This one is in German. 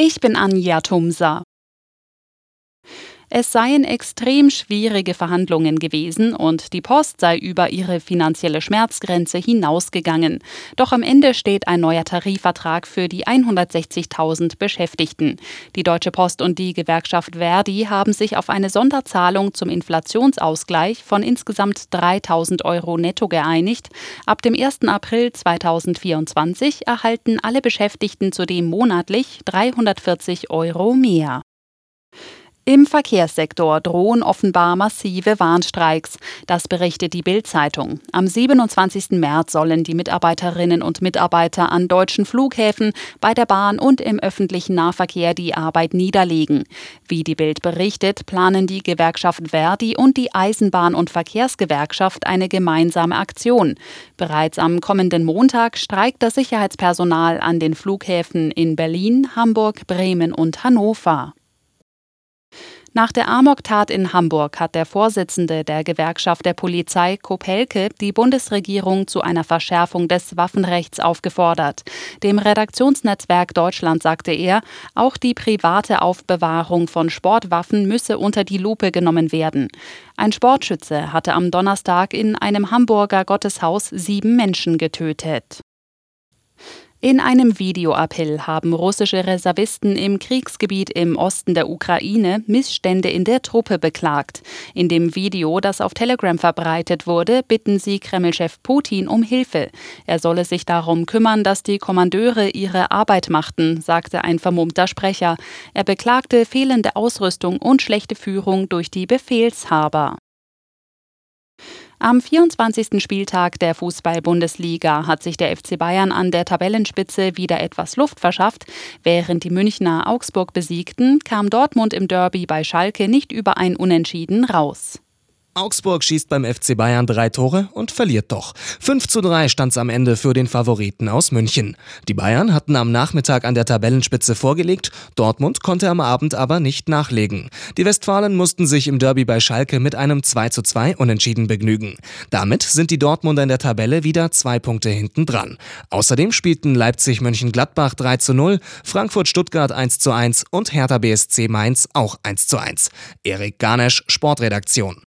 Ich bin Anja Tumsa. Es seien extrem schwierige Verhandlungen gewesen und die Post sei über ihre finanzielle Schmerzgrenze hinausgegangen. Doch am Ende steht ein neuer Tarifvertrag für die 160.000 Beschäftigten. Die Deutsche Post und die Gewerkschaft Verdi haben sich auf eine Sonderzahlung zum Inflationsausgleich von insgesamt 3.000 Euro netto geeinigt. Ab dem 1. April 2024 erhalten alle Beschäftigten zudem monatlich 340 Euro mehr. Im Verkehrssektor drohen offenbar massive Warnstreiks. Das berichtet die Bild-Zeitung. Am 27. März sollen die Mitarbeiterinnen und Mitarbeiter an deutschen Flughäfen, bei der Bahn und im öffentlichen Nahverkehr die Arbeit niederlegen. Wie die Bild berichtet, planen die Gewerkschaft Verdi und die Eisenbahn- und Verkehrsgewerkschaft eine gemeinsame Aktion. Bereits am kommenden Montag streikt das Sicherheitspersonal an den Flughäfen in Berlin, Hamburg, Bremen und Hannover. Nach der Amok-Tat in Hamburg hat der Vorsitzende der Gewerkschaft der Polizei, Kopelke, die Bundesregierung zu einer Verschärfung des Waffenrechts aufgefordert. Dem Redaktionsnetzwerk Deutschland sagte er, auch die private Aufbewahrung von Sportwaffen müsse unter die Lupe genommen werden. Ein Sportschütze hatte am Donnerstag in einem Hamburger Gotteshaus sieben Menschen getötet. In einem Videoappell haben russische Reservisten im Kriegsgebiet im Osten der Ukraine Missstände in der Truppe beklagt. In dem Video, das auf Telegram verbreitet wurde, bitten sie Kremlchef Putin um Hilfe. Er solle sich darum kümmern, dass die Kommandeure ihre Arbeit machten, sagte ein vermummter Sprecher. Er beklagte fehlende Ausrüstung und schlechte Führung durch die Befehlshaber. Am 24. Spieltag der Fußball-Bundesliga hat sich der FC Bayern an der Tabellenspitze wieder etwas Luft verschafft. Während die Münchner Augsburg besiegten, kam Dortmund im Derby bei Schalke nicht über ein Unentschieden raus. Augsburg schießt beim FC Bayern drei Tore und verliert doch. 5 zu 3 stand es am Ende für den Favoriten aus München. Die Bayern hatten am Nachmittag an der Tabellenspitze vorgelegt, Dortmund konnte am Abend aber nicht nachlegen. Die Westfalen mussten sich im Derby bei Schalke mit einem 2 zu 2 unentschieden begnügen. Damit sind die Dortmunder in der Tabelle wieder zwei Punkte hinten dran. Außerdem spielten Leipzig Mönchengladbach 3 zu 0, Frankfurt Stuttgart 1 zu 1 und Hertha BSC Mainz auch 1 zu 1. Erik Garnesch, Sportredaktion.